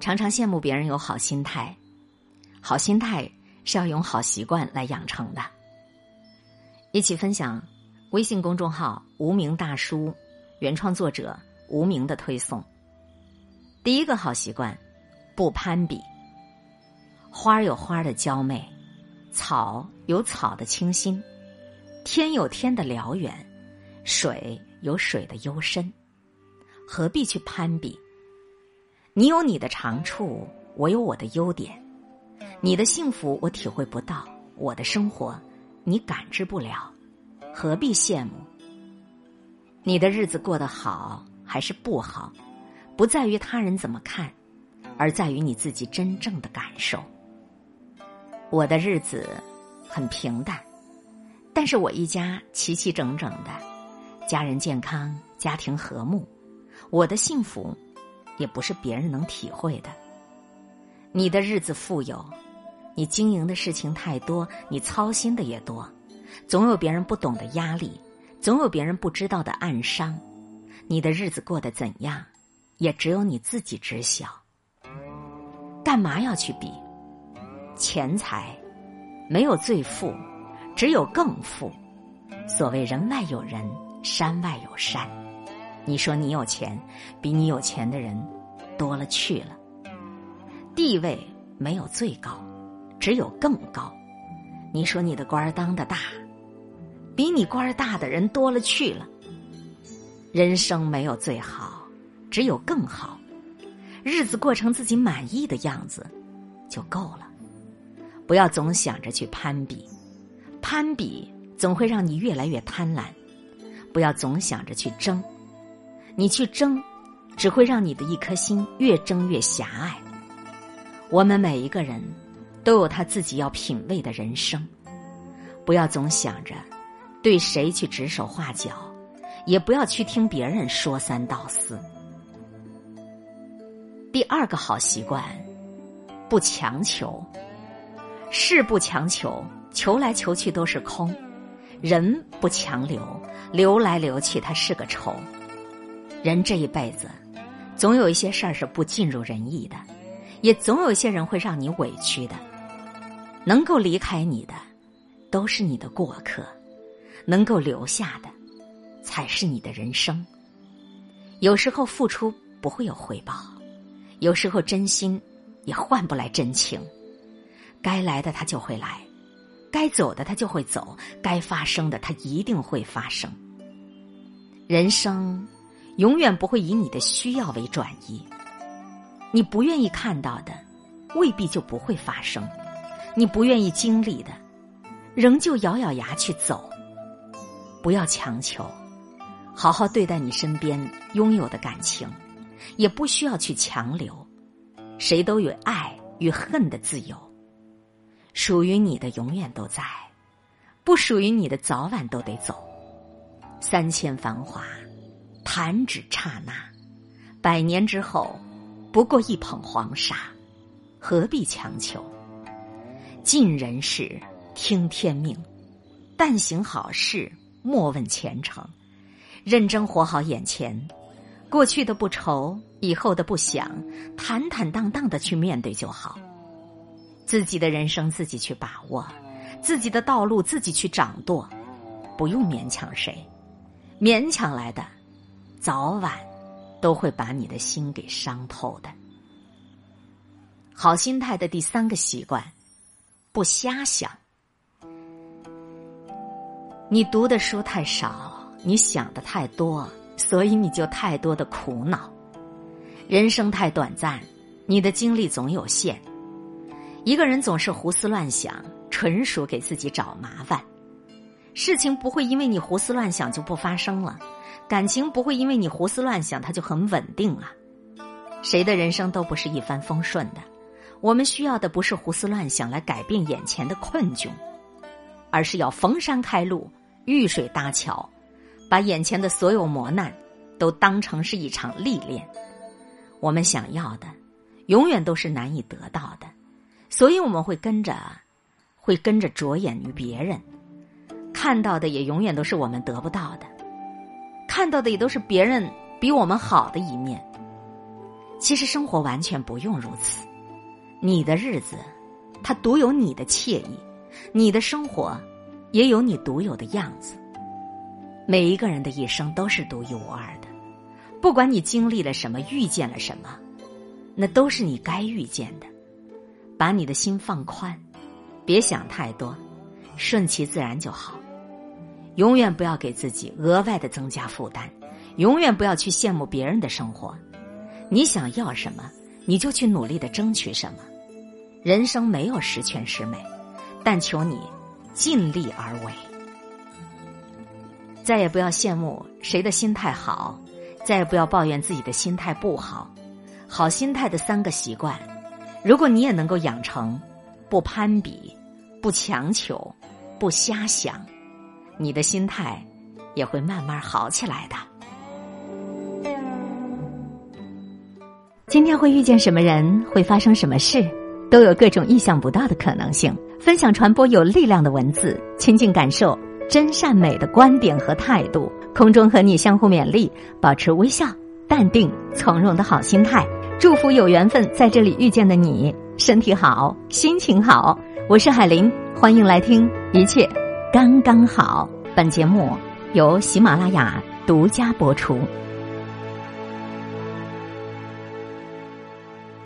常常羡慕别人有好心态，好心态是要用好习惯来养成的。一起分享微信公众号“无名大叔”原创作者无名的推送。第一个好习惯，不攀比。花有花的娇媚，草有草的清新，天有天的辽远，水有水的幽深，何必去攀比？你有你的长处，我有我的优点。你的幸福我体会不到，我的生活你感知不了，何必羡慕？你的日子过得好还是不好，不在于他人怎么看，而在于你自己真正的感受。我的日子很平淡，但是我一家齐齐整整的，家人健康，家庭和睦，我的幸福。也不是别人能体会的。你的日子富有，你经营的事情太多，你操心的也多，总有别人不懂的压力，总有别人不知道的暗伤。你的日子过得怎样，也只有你自己知晓。干嘛要去比？钱财没有最富，只有更富。所谓人外有人，山外有山。你说你有钱，比你有钱的人多了去了。地位没有最高，只有更高。你说你的官儿当的大，比你官儿大的人多了去了。人生没有最好，只有更好。日子过成自己满意的样子就够了。不要总想着去攀比，攀比总会让你越来越贪婪。不要总想着去争。你去争，只会让你的一颗心越争越狭隘。我们每一个人都有他自己要品味的人生，不要总想着对谁去指手画脚，也不要去听别人说三道四。第二个好习惯，不强求，事不强求，求来求去都是空；人不强留，留来留去他是个愁。人这一辈子，总有一些事儿是不尽如人意的，也总有一些人会让你委屈的。能够离开你的，都是你的过客；能够留下的，才是你的人生。有时候付出不会有回报，有时候真心也换不来真情。该来的他就会来，该走的他就会走，该发生的他一定会发生。人生。永远不会以你的需要为转移，你不愿意看到的，未必就不会发生；你不愿意经历的，仍旧咬咬牙去走。不要强求，好好对待你身边拥有的感情，也不需要去强留。谁都有爱与恨的自由，属于你的永远都在，不属于你的早晚都得走。三千繁华。弹指刹那，百年之后，不过一捧黄沙，何必强求？尽人事，听天命，但行好事，莫问前程。认真活好眼前，过去的不愁，以后的不想，坦坦荡荡的去面对就好。自己的人生自己去把握，自己的道路自己去掌舵，不用勉强谁，勉强来的。早晚都会把你的心给伤透的。好心态的第三个习惯，不瞎想。你读的书太少，你想的太多，所以你就太多的苦恼。人生太短暂，你的精力总有限。一个人总是胡思乱想，纯属给自己找麻烦。事情不会因为你胡思乱想就不发生了。感情不会因为你胡思乱想，它就很稳定了。谁的人生都不是一帆风顺的。我们需要的不是胡思乱想来改变眼前的困窘，而是要逢山开路，遇水搭桥，把眼前的所有磨难都当成是一场历练。我们想要的，永远都是难以得到的，所以我们会跟着，会跟着着眼于别人，看到的也永远都是我们得不到的。看到的也都是别人比我们好的一面。其实生活完全不用如此，你的日子，它独有你的惬意，你的生活，也有你独有的样子。每一个人的一生都是独一无二的，不管你经历了什么，遇见了什么，那都是你该遇见的。把你的心放宽，别想太多，顺其自然就好。永远不要给自己额外的增加负担，永远不要去羡慕别人的生活。你想要什么，你就去努力的争取什么。人生没有十全十美，但求你尽力而为。再也不要羡慕谁的心态好，再也不要抱怨自己的心态不好。好心态的三个习惯，如果你也能够养成：不攀比，不强求，不瞎想，你的心态也会慢慢好起来的。今天会遇见什么人，会发生什么事，都有各种意想不到的可能性。分享传播有力量的文字，亲近感受真善美的观点和态度。空中和你相互勉励，保持微笑、淡定、从容的好心态。祝福有缘分在这里遇见的你，身体好，心情好。我是海林，欢迎来听一切刚刚好。本节目由喜马拉雅独家播出。